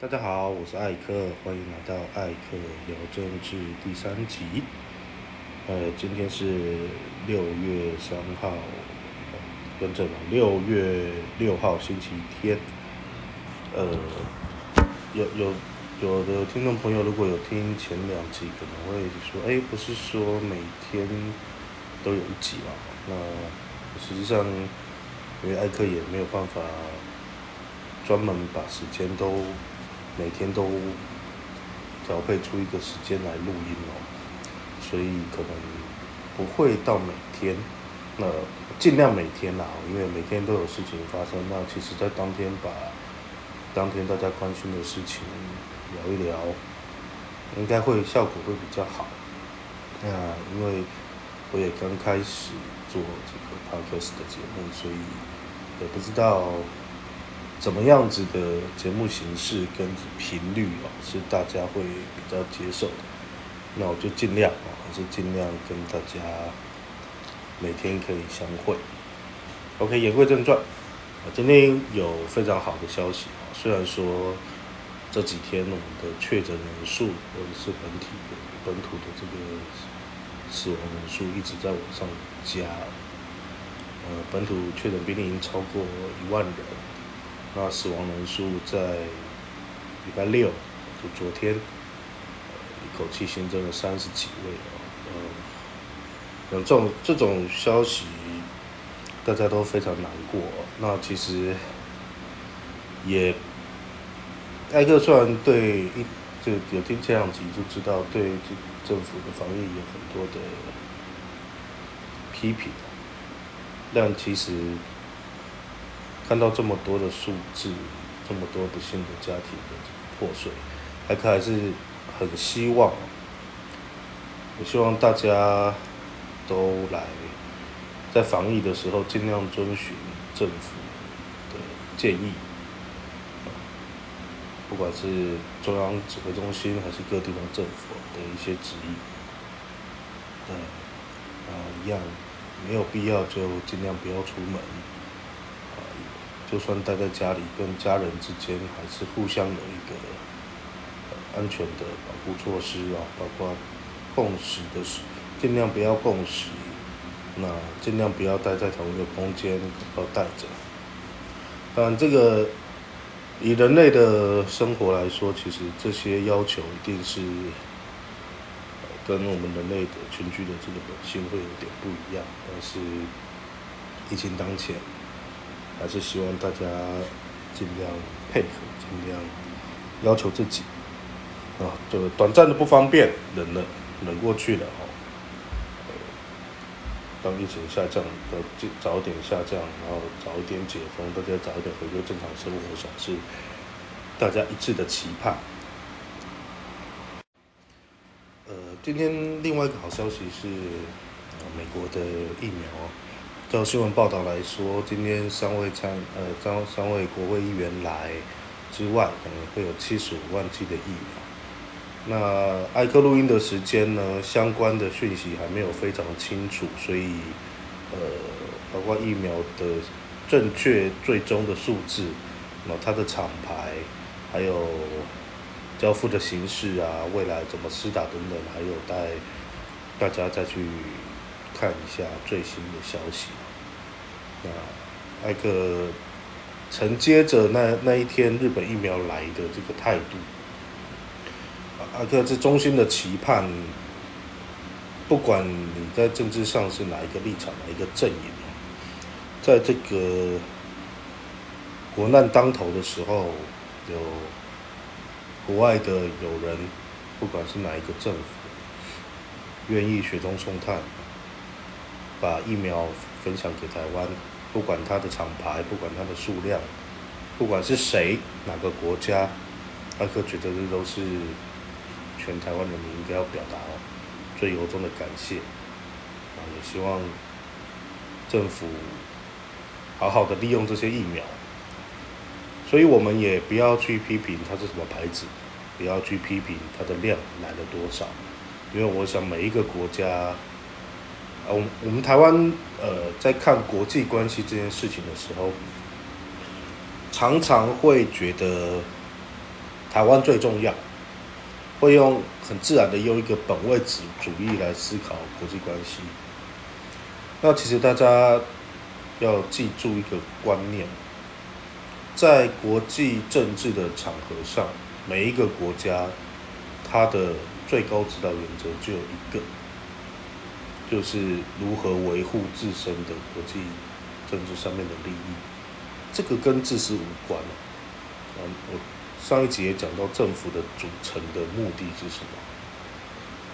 大家好，我是艾克，欢迎来到艾克聊政治第三集。呃，今天是六月三号，跟正了，六月六号星期天。呃，有有有的听众朋友如果有听前两集，可能会说，哎，不是说每天都有一集嘛？那实际上，因为艾克也没有办法专门把时间都。每天都调配出一个时间来录音哦，所以可能不会到每天，那尽量每天啦，因为每天都有事情发生。那其实，在当天把当天大家关心的事情聊一聊，应该会效果会比较好。那因为我也刚开始做这个 podcast 的节目，所以也不知道。怎么样子的节目形式跟频率哦，是大家会比较接受的。那我就尽量啊，还是尽量跟大家每天可以相会。OK，言归正传，啊，今天有非常好的消息啊。虽然说这几天我们的确诊人数或者是本体的本土的这个死亡人数一直在往上加，呃，本土确诊病例已经超过一万人。那死亡人数在礼拜六，就昨天，一口气新增了三十几位哦，呃，有这种这种消息，大家都非常难过。那其实也，艾克虽然对一就有听这两集就知道，对这政府的防疫有很多的批评，但其实。看到这么多的数字，这么多不幸的家庭的破碎，还可还是很希望，我希望大家都来在防疫的时候尽量遵循政府的建议，不管是中央指挥中心还是各地方政府的一些指引，对，啊一样没有必要就尽量不要出门。就算待在家里，跟家人之间还是互相有一个安全的保护措施啊，包括共食的时，尽量不要共食，那尽量不要待在同一个空间，要带着。当然，这个以人类的生活来说，其实这些要求一定是跟我们人类的群居的这个本性会有点不一样，但是疫情当前。还是希望大家尽量配合，尽量要求自己啊，就短暂的不方便，忍了，忍过去了哦。当疫情下降，的早点下降，然后早一点解封，大家早一点回归正常生活，我想是大家一致的期盼。呃，今天另外一个好消息是，美国的疫苗。照新闻报道来说，今天三位参呃三三位国会议员来之外，可能会有七十五万剂的疫苗。那艾克录音的时间呢？相关的讯息还没有非常清楚，所以呃，包括疫苗的正确最终的数字，那它的厂牌，还有交付的形式啊，未来怎么施打等等，还有待大家再去。看一下最新的消息。那艾克承接着那那一天日本疫苗来的这个态度，艾克是衷心的期盼，不管你在政治上是哪一个立场、哪一个阵营，在这个国难当头的时候，有国外的友人，不管是哪一个政府，愿意雪中送炭。把疫苗分享给台湾，不管它的厂牌，不管它的数量，不管是谁哪个国家，艾克觉得这都是全台湾人民应该要表达最由衷的感谢。啊，也希望政府好好的利用这些疫苗。所以我们也不要去批评它是什么牌子，不要去批评它的量来了多少，因为我想每一个国家。我我们台湾呃，在看国际关系这件事情的时候，常常会觉得台湾最重要，会用很自然的用一个本位主主义来思考国际关系。那其实大家要记住一个观念，在国际政治的场合上，每一个国家它的最高指导原则就有一个，就是如何维护自身的国际政治上面的利益。这个跟自私无关嗯，我上一集也讲到政府的组成的目的是什么，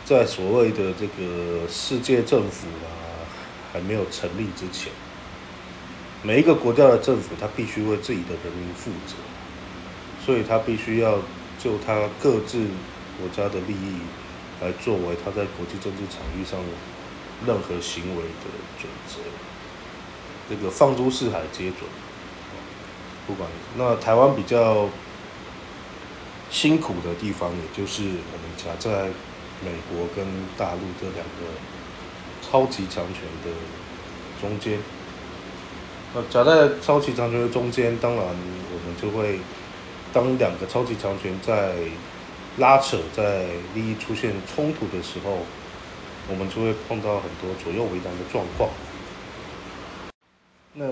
在所谓的这个世界政府啊。还没有成立之前，每一个国家的政府，他必须为自己的人民负责，所以他必须要就他各自国家的利益来作为他在国际政治场域上任何行为的准则。这个放诸四海皆准，不管那台湾比较辛苦的地方，也就是我们夹在美国跟大陆这两个。超级强权的中间，那夹在超级强权的中间，当然我们就会当两个超级强权在拉扯、在利益出现冲突的时候，我们就会碰到很多左右为难的状况。那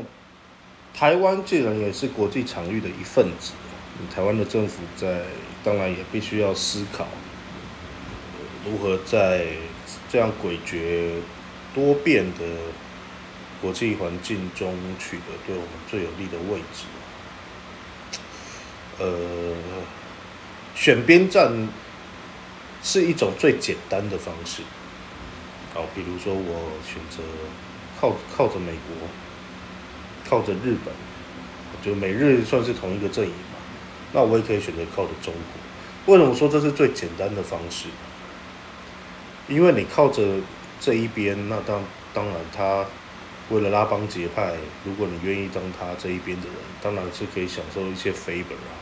台湾既然也是国际场域的一份子，台湾的政府在当然也必须要思考如何在这样诡谲。多变的国际环境中取得对我们最有利的位置，呃，选边站是一种最简单的方式。好，比如说我选择靠靠着美国，靠着日本，就美日算是同一个阵营嘛。那我也可以选择靠着中国。为什么说这是最简单的方式？因为你靠着。这一边，那当当然，他为了拉帮结派，如果你愿意当他这一边的人，当然是可以享受一些 favor 啊，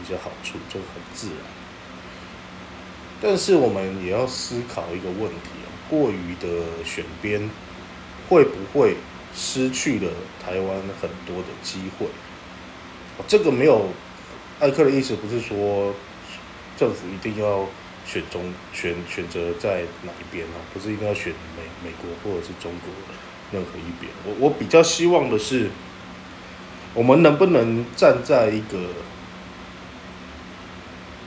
一些好处，这很自然。但是我们也要思考一个问题，过于的选边，会不会失去了台湾很多的机会？这个没有艾克的意思，不是说政府一定要。选中选选择在哪一边啊？不是一定要选美美国或者是中国任何一边？我我比较希望的是，我们能不能站在一个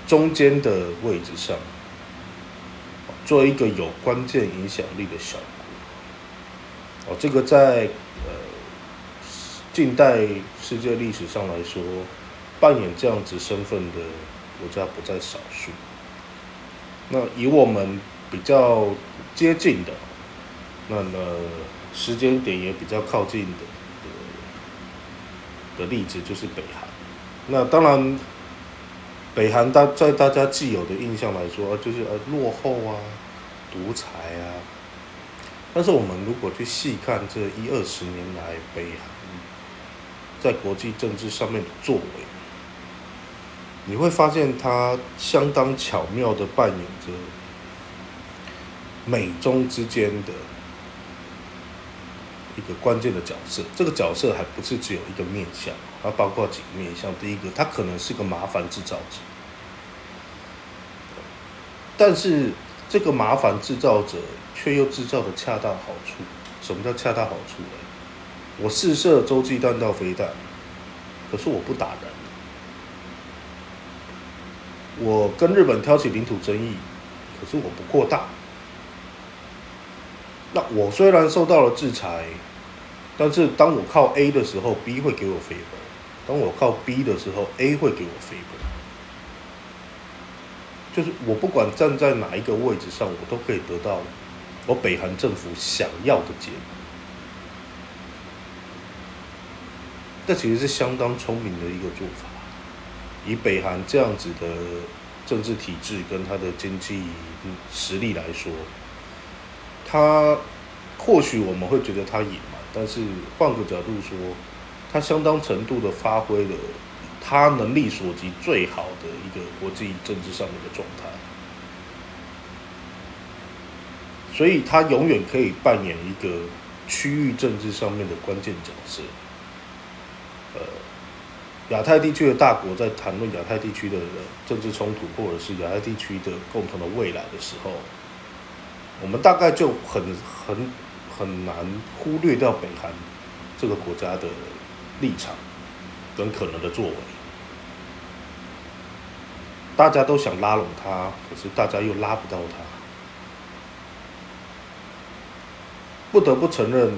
中间的位置上，做一个有关键影响力的小国？哦，这个在呃近代世界历史上来说，扮演这样子身份的国家不在少数。那以我们比较接近的，那呃时间点也比较靠近的的例子就是北韩。那当然，北韩大在大家既有的印象来说，就是呃落后啊、独裁啊。但是我们如果去细看这一二十年来北韩在国际政治上面的作为，你会发现，它相当巧妙的扮演着美中之间的一个关键的角色。这个角色还不是只有一个面向，它包括几个面向。第一个，它可能是个麻烦制造者，但是这个麻烦制造者却又制造的恰到好处。什么叫恰到好处呢？我试射洲际弹道飞弹，可是我不打人。我跟日本挑起领土争议，可是我不扩大。那我虽然受到了制裁，但是当我靠 A 的时候，B 会给我 favor；当我靠 B 的时候，A 会给我 favor。就是我不管站在哪一个位置上，我都可以得到我北韩政府想要的结果。这其实是相当聪明的一个做法。以北韩这样子的政治体制跟他的经济实力来说，他或许我们会觉得他野蛮，但是换个角度说，他相当程度的发挥了他能力所及最好的一个国际政治上面的状态，所以他永远可以扮演一个区域政治上面的关键角色，呃。亚太地区的大国在谈论亚太地区的政治冲突，或者是亚太地区的共同的未来的时候，我们大概就很很很难忽略掉北韩这个国家的立场跟可能的作为。大家都想拉拢他，可是大家又拉不到他，不得不承认，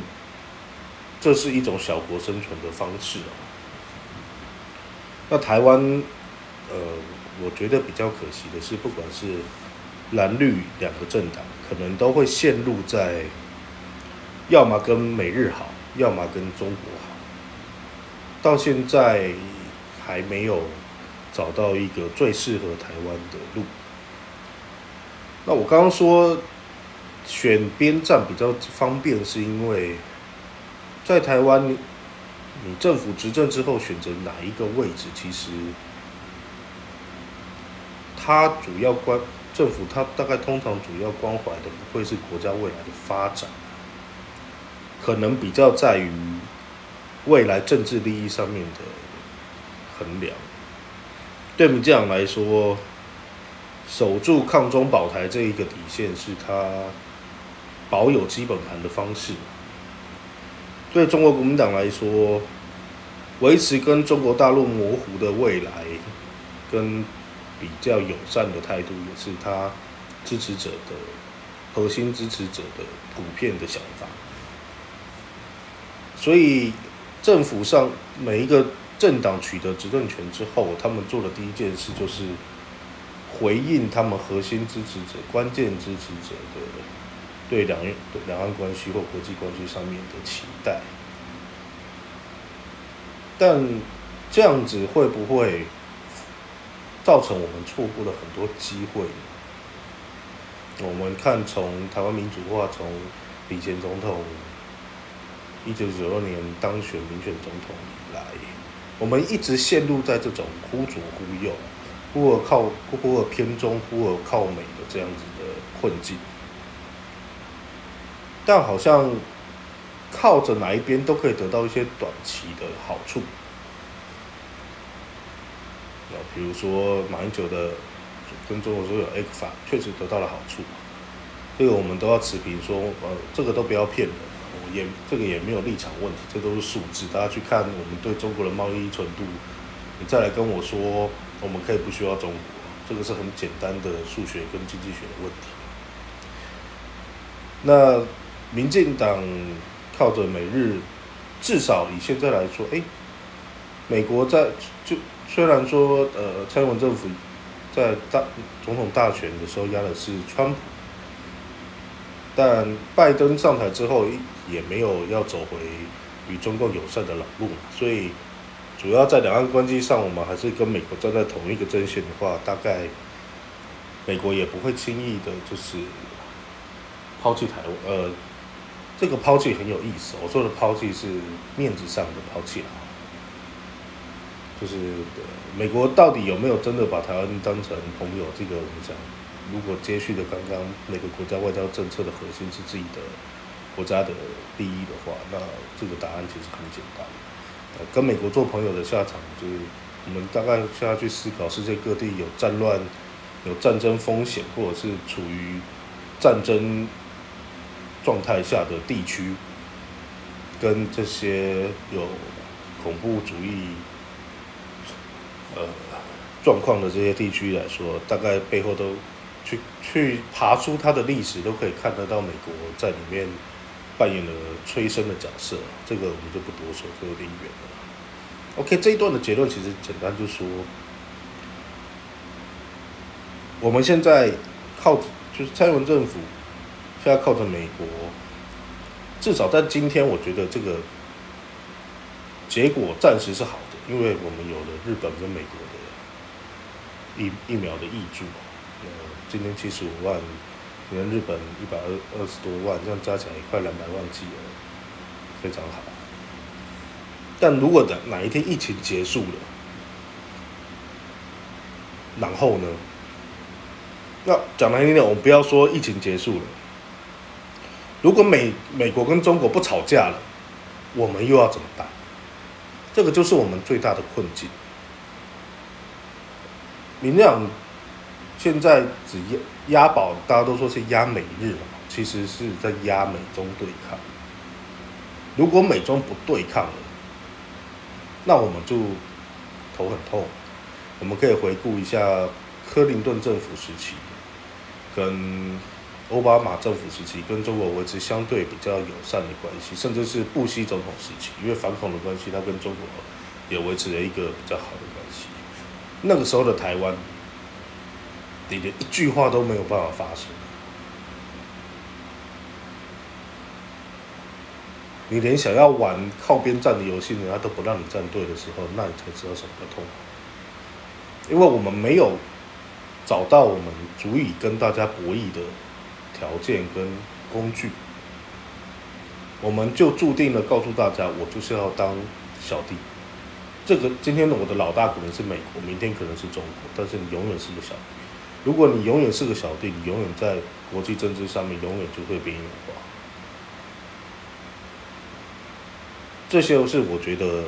这是一种小国生存的方式啊。那台湾，呃，我觉得比较可惜的是，不管是蓝绿两个政党，可能都会陷入在，要么跟美日好，要么跟中国好，到现在还没有找到一个最适合台湾的路。那我刚刚说选边站比较方便，是因为在台湾。你政府执政之后选择哪一个位置，其实它主要关政府，它大概通常主要关怀的不会是国家未来的发展，可能比较在于未来政治利益上面的衡量。对民进党来说，守住抗中保台这一个底线，是他保有基本盘的方式。对中国国民党来说，维持跟中国大陆模糊的未来，跟比较友善的态度，也是他支持者的核心支持者的普遍的想法。所以，政府上每一个政党取得执政权之后，他们做的第一件事就是回应他们核心支持者、关键支持者的。对两岸两岸关系或国际关系上面的期待，但这样子会不会造成我们错过了很多机会？我们看从台湾民主化，从李前总统一九九二年当选民选总统以来，我们一直陷入在这种忽左忽右、忽而靠忽而偏中、忽而靠美的这样子的困境。但好像靠着哪一边都可以得到一些短期的好处，比如说马英九的跟中国说有 X 法，确实得到了好处，这个我们都要持平说，呃，这个都不要骗人，也这个也没有立场问题，这都是数字，大家去看我们对中国的贸易依存度，你再来跟我说我们可以不需要中国，这个是很简单的数学跟经济学的问题，那。民进党靠着美日，至少以现在来说，哎，美国在就虽然说，呃，蔡英文政府在大总统大选的时候压的是川普，但拜登上台之后也没有要走回与中共友善的老路嘛，所以主要在两岸关系上，我们还是跟美国站在同一个阵线的话，大概美国也不会轻易的，就是抛弃台湾，呃。这个抛弃很有意思。我说的抛弃是面子上的抛弃啊，就是美国到底有没有真的把台湾当成朋友？这个我们讲，如果接续的刚刚每个国家外交政策的核心是自己的国家的利益的话，那这个答案其实很简单。呃跟美国做朋友的下场，就是我们大概现在去思考：世界各地有战乱、有战争风险，或者是处于战争。状态下的地区，跟这些有恐怖主义呃状况的这些地区来说，大概背后都去去爬出它的历史，都可以看得到美国在里面扮演了催生的角色。这个我们就不多说，这有点远了。OK，这一段的结论其实简单，就说我们现在靠就是蔡英文政府。现在靠着美国，至少在今天，我觉得这个结果暂时是好的，因为我们有了日本跟美国的疫疫苗的益助，呃，今天七十五万，可能日本一百二二十多万，这样加起来也快两百万剂了，非常好。但如果哪哪一天疫情结束了，然后呢？那讲难听点，我们不要说疫情结束了。如果美美国跟中国不吵架了，我们又要怎么办？这个就是我们最大的困境。民进党现在只押押宝，大家都说是压美日，其实是在压美中对抗。如果美中不对抗了，那我们就头很痛。我们可以回顾一下克林顿政府时期，跟奥巴马政府时期，跟中国维持相对比较友善的关系，甚至是布希总统时期，因为反恐的关系，他跟中国也维持了一个比较好的关系。那个时候的台湾，你连一句话都没有办法发出，你连想要玩靠边站的游戏，人家都不让你站队的时候，那你才知道什么叫痛苦。因为我们没有找到我们足以跟大家博弈的条件跟工具，我们就注定了告诉大家，我就是要当小弟。这个今天的我的老大可能是美国，明天可能是中国，但是你永远是个小弟。如果你永远是个小弟，你永远在国际政治上面永远就会边缘化。这些是我觉得，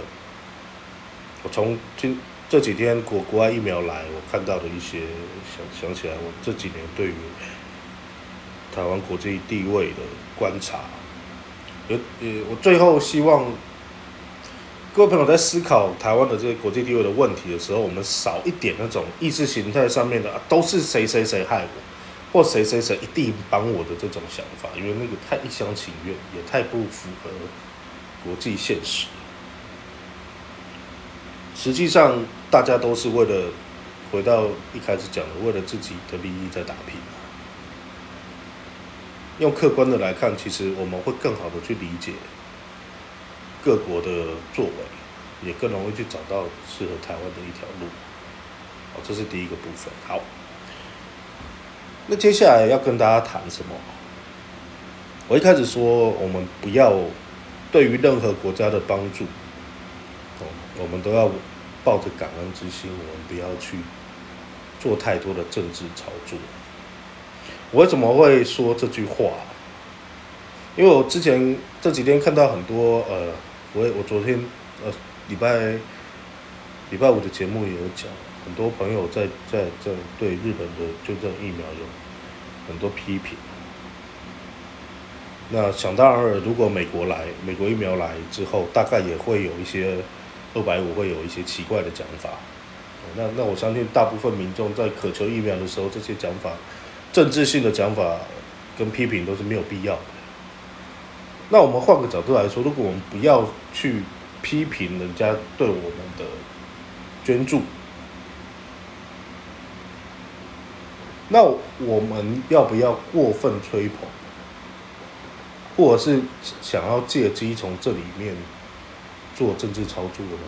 我从今。这几天国国外疫苗来，我看到的一些想想起来，我这几年对于台湾国际地位的观察，有呃，我最后希望各位朋友在思考台湾的这个国际地位的问题的时候，我们少一点那种意识形态上面的都是谁谁谁害我，或谁谁谁一定帮我的这种想法，因为那个太一厢情愿，也太不符合国际现实。实际上，大家都是为了回到一开始讲的，为了自己的利益在打拼。用客观的来看，其实我们会更好的去理解各国的作为，也更容易去找到适合台湾的一条路。好，这是第一个部分。好，那接下来要跟大家谈什么？我一开始说，我们不要对于任何国家的帮助。我们都要抱着感恩之心，我们不要去做太多的政治操作。我为什么会说这句话？因为我之前这几天看到很多呃，我我昨天呃礼拜礼拜五的节目也有讲，很多朋友在在在对日本的就这疫苗有很多批评。那想当然，如果美国来，美国疫苗来之后，大概也会有一些。二百五会有一些奇怪的讲法，那那我相信大部分民众在渴求疫苗的时候，这些讲法、政治性的讲法跟批评都是没有必要的。那我们换个角度来说，如果我们不要去批评人家对我们的捐助，那我们要不要过分吹捧，或者是想要借机从这里面？做政治操作呢？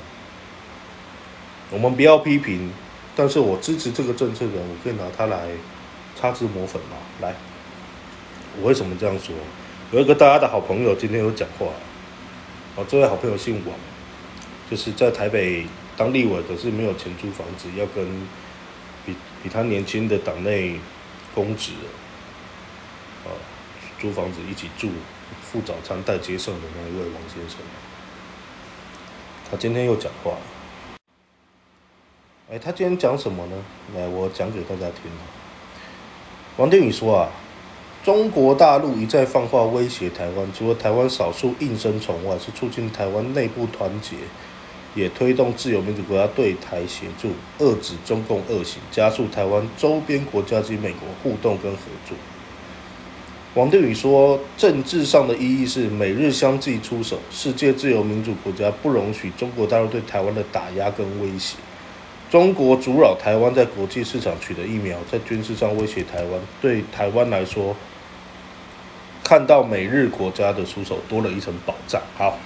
我们不要批评，但是我支持这个政策的人，我可以拿它来擦脂抹粉嘛。来，我为什么这样说？有一个大家的好朋友今天有讲话，哦，这位好朋友姓王，就是在台北当立委，可是没有钱租房子，要跟比比他年轻的党内公职，啊，租房子一起住，付早餐带接送的那一位王先生。他今天又讲话，哎，他今天讲什么呢？来，我讲给大家听。王定宇说啊，中国大陆一再放话威胁台湾，除了台湾少数应声虫外，是促进台湾内部团结，也推动自由民主国家对台协助，遏止中共恶行，加速台湾周边国家及美国互动跟合作。王定宇说：“政治上的意义是美日相继出手，世界自由民主国家不容许中国大陆对台湾的打压跟威胁。中国阻扰台湾在国际市场取得疫苗，在军事上威胁台湾，对台湾来说，看到美日国家的出手多了一层保障。好，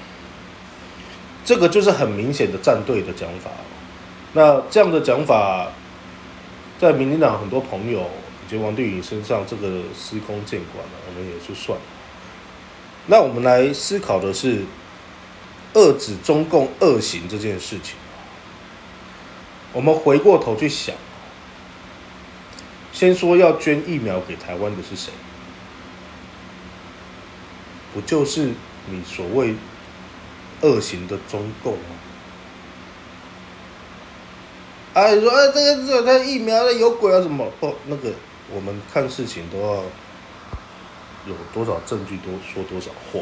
这个就是很明显的站队的讲法。那这样的讲法，在民进党很多朋友。”以及王定宇身上，这个司空见惯了，我们也就算了。那我们来思考的是，遏止中共恶行这件事情。我们回过头去想，先说要捐疫苗给台湾的是谁？不就是你所谓恶行的中共吗？哎，说哎，这个这个疫苗的有鬼啊什么？不，那个我们看事情都要有多少证据，多说多少话。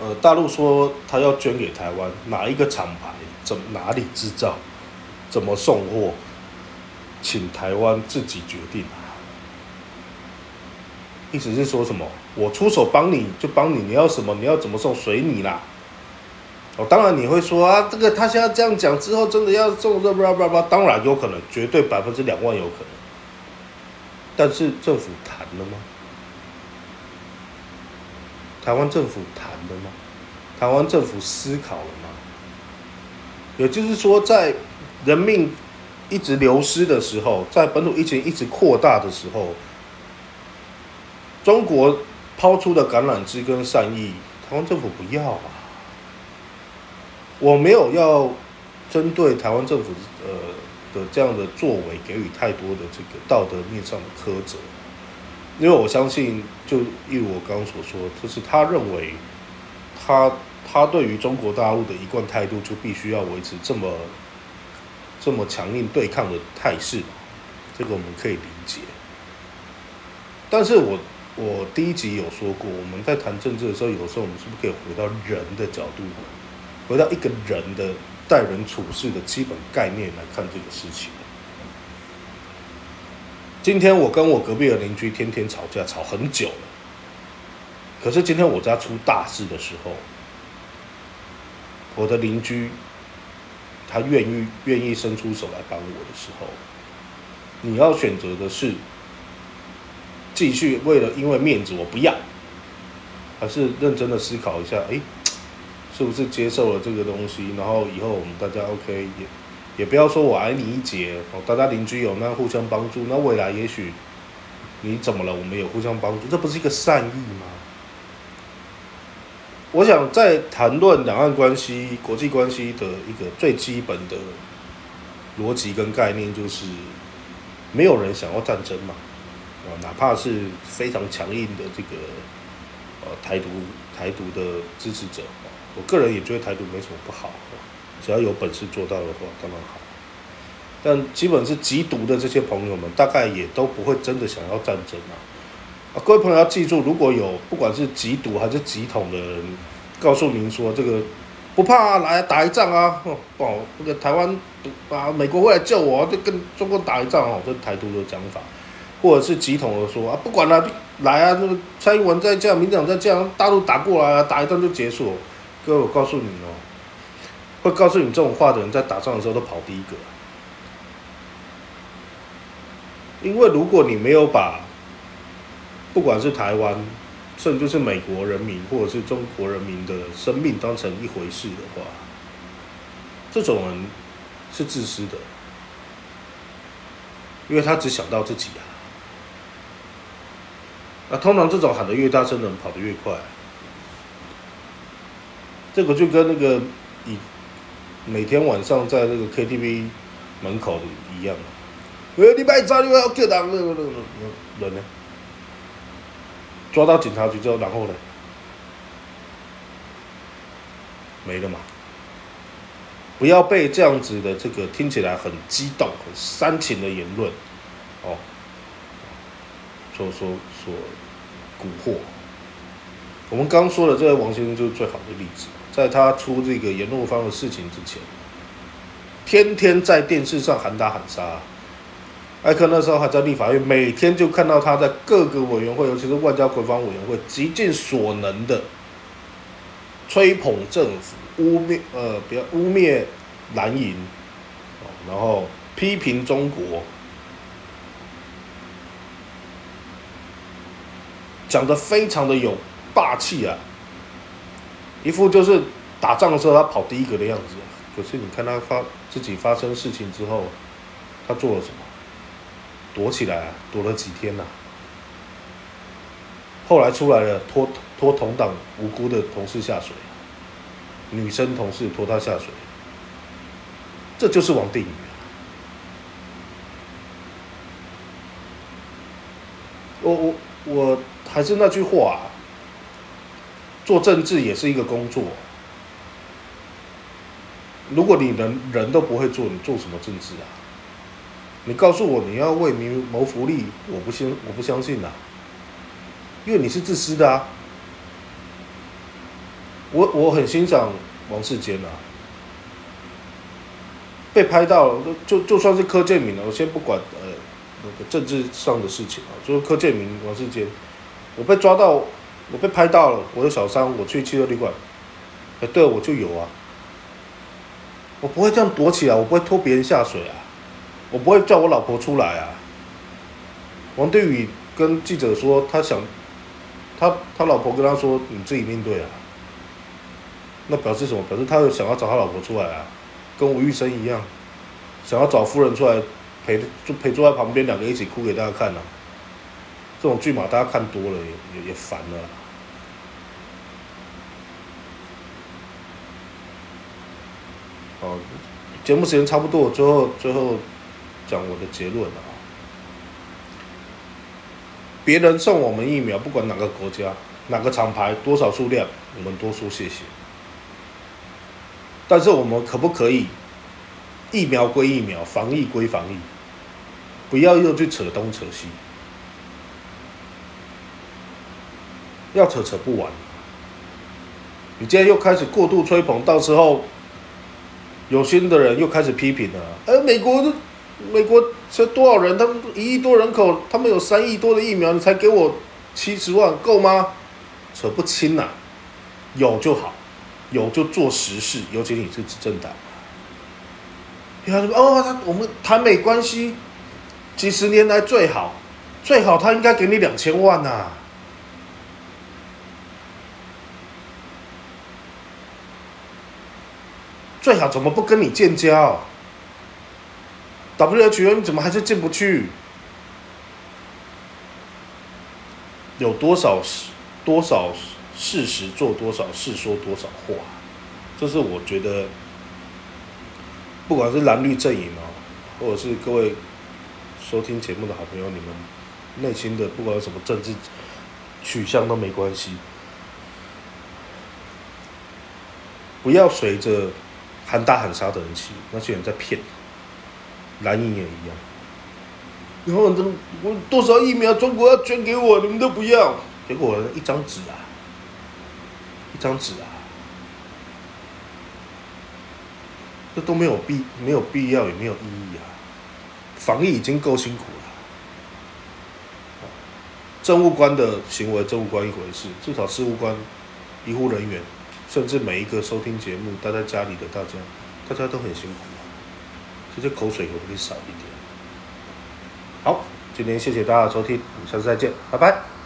呃，大陆说他要捐给台湾，哪一个厂牌，怎哪里制造，怎么送货，请台湾自己决定。意思是说什么？我出手帮你就帮你，你要什么，你要怎么送，随你啦。哦，当然你会说啊，这个他现在这样讲之后，真的要送这吧吧吧？当然有可能，绝对百分之两万有可能。但是政府谈了吗？台湾政府谈了吗？台湾政府思考了吗？也就是说，在人命一直流失的时候，在本土疫情一直扩大的时候，中国抛出的橄榄枝跟善意，台湾政府不要啊。我没有要针对台湾政府呃的这样的作为给予太多的这个道德面上的苛责，因为我相信，就一如我刚刚所说，就是他认为他他对于中国大陆的一贯态度就必须要维持这么这么强硬对抗的态势，这个我们可以理解。但是我我第一集有说过，我们在谈政治的时候，有时候我们是不是可以回到人的角度？回到一个人的待人处事的基本概念来看这个事情。今天我跟我隔壁的邻居天天吵架，吵很久了。可是今天我家出大事的时候，我的邻居他愿意愿意伸出手来帮我的时候，你要选择的是继续为了因为面子我不要，还是认真的思考一下？哎。是不是接受了这个东西，然后以后我们大家 OK 也也不要说我矮你一截哦，大家邻居有那互相帮助，那未来也许你怎么了，我们有互相帮助，这不是一个善意吗？我想在谈论两岸关系、国际关系的一个最基本的逻辑跟概念，就是没有人想要战争嘛，啊，哪怕是非常强硬的这个呃台独台独的支持者。我个人也觉得台独没什么不好，只要有本事做到的话，当然好。但基本是极毒的这些朋友们，大概也都不会真的想要战争啊！啊，各位朋友要记住，如果有不管是极毒还是极统的人，告诉您说这个不怕啊来打一仗啊，哦，那个台湾啊，美国会来救我，就跟中国打一仗哦，这台独的讲法，或者是极统的说啊，不管了，来啊，那个蔡英文再这样，民进党再这样，大陆打过来啊，打一仗就结束。各位，我告诉你哦，会告诉你这种话的人，在打仗的时候都跑第一个。因为如果你没有把不管是台湾，甚至是美国人民，或者是中国人民的生命当成一回事的话，这种人是自私的，因为他只想到自己啊。那通常这种喊得越大声的人，跑得越快。这个就跟那个以每天晚上在那个 KTV 门口的一样，喂，你拜早你要叫人，人呢？抓到警察局之后，然后呢？没了嘛？不要被这样子的这个听起来很激动、很煽情的言论，哦，所所所蛊惑。我们刚说的这位王先生就是最好的例子。在他出这个言论方的事情之前，天天在电视上喊打喊杀。艾克那时候还在立法院，每天就看到他在各个委员会，尤其是外交国防委员会，极尽所能的吹捧政府，污蔑呃，不要污蔑蓝营，然后批评中国，讲的非常的有霸气啊。一副就是打仗的时候他跑第一个的样子，可是你看他发自己发生事情之后，他做了什么？躲起来啊，躲了几天呐？后来出来了，拖拖同党无辜的同事下水，女生同事拖他下水，这就是王定宇。我我我还是那句话啊。做政治也是一个工作，如果你人人都不会做，你做什么政治啊？你告诉我你要为民谋福利，我不信，我不相信呐，因为你是自私的啊。我我很欣赏王世坚啊，被拍到了，就就算是柯建明了，我先不管呃那个政治上的事情啊，就是柯建明、王世坚，我被抓到，我被拍到了，我的小三，我去汽车旅馆，哎，对，我就有啊。我不会这样躲起来，我不会拖别人下水啊，我不会叫我老婆出来啊。王定宇跟记者说，他想，他他老婆跟他说，你自己面对啊。那表示什么？表示他有想要找他老婆出来啊，跟吴玉生一样，想要找夫人出来陪，就陪坐在旁边，两个一起哭给大家看啊。这种剧码大家看多了也也也烦了。哦，节目时间差不多，最后最后讲我的结论啊。别人送我们疫苗，不管哪个国家、哪个厂牌、多少数量，我们多说谢谢。但是我们可不可以疫苗归疫苗，防疫归防疫，不要又去扯东扯西，要扯扯不完。你今天又开始过度吹捧，到时候。有心的人又开始批评了，哎，美国的美国这多少人？他们一亿多人口，他们有三亿多的疫苗，你才给我七十万，够吗？扯不清呐，有就好，有就做实事，尤其你是执政党。你看？哦，他我们台美关系几十年来最好，最好，他应该给你两千万呐。最好怎么不跟你建交？WHO 你怎么还是进不去？有多少事多少事实做多少事说多少话，这是我觉得，不管是蓝绿阵营啊，或者是各位收听节目的好朋友，你们内心的不管有什么政治取向都没关系，不要随着。喊打喊杀的人气，那些人在骗，蓝营也一样。然后这我多少疫苗，中国要捐给我，你们都不要，结果一张纸啊，一张纸啊，这都没有必没有必要，也没有意义啊。防疫已经够辛苦了，政务官的行为，政务官一回事，至少事务官、医护人员。甚至每一个收听节目待在家里的大家，大家都很辛苦，其实口水可不可以少一点？好，今天谢谢大家的收听，我们下次再见，拜拜。